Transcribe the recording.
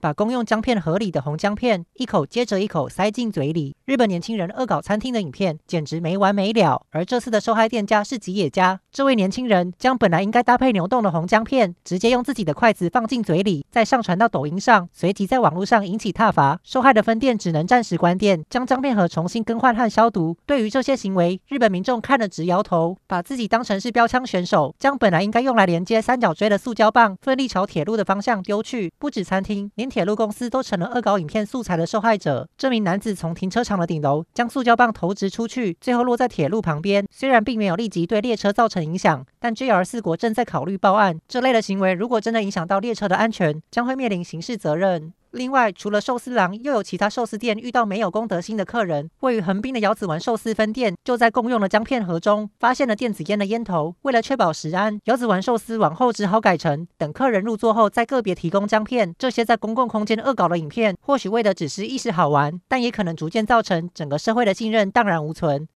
把公用姜片盒里的红姜片一口接着一口塞进嘴里，日本年轻人恶搞餐厅的影片简直没完没了。而这次的受害店家是吉野家，这位年轻人将本来应该搭配牛丼的红姜片，直接用自己的筷子放进嘴里，再上传到抖音上，随即在网络上引起挞伐。受害的分店只能暂时关店，将姜片盒重新更换和消毒。对于这些行为，日本民众看了直摇头，把自己当成是标枪选手，将本来应该用来连接三角锥的塑胶棒奋力朝铁路的方向丢去。不止餐厅，连铁路公司都成了恶搞影片素材的受害者。这名男子从停车场的顶楼将塑胶棒投掷出去，最后落在铁路旁边。虽然并没有立即对列车造成影响，但 JR 四国正在考虑报案。这类的行为如果真的影响到列车的安全，将会面临刑事责任。另外，除了寿司郎，又有其他寿司店遇到没有公德心的客人。位于横滨的姚子丸寿司分店，就在共用的姜片盒中发现了电子烟的烟头。为了确保食安，姚子丸寿司往后只好改成等客人入座后再个别提供姜片。这些在公共空间恶搞的影片，或许为的只是一时好玩，但也可能逐渐造成整个社会的信任荡然无存。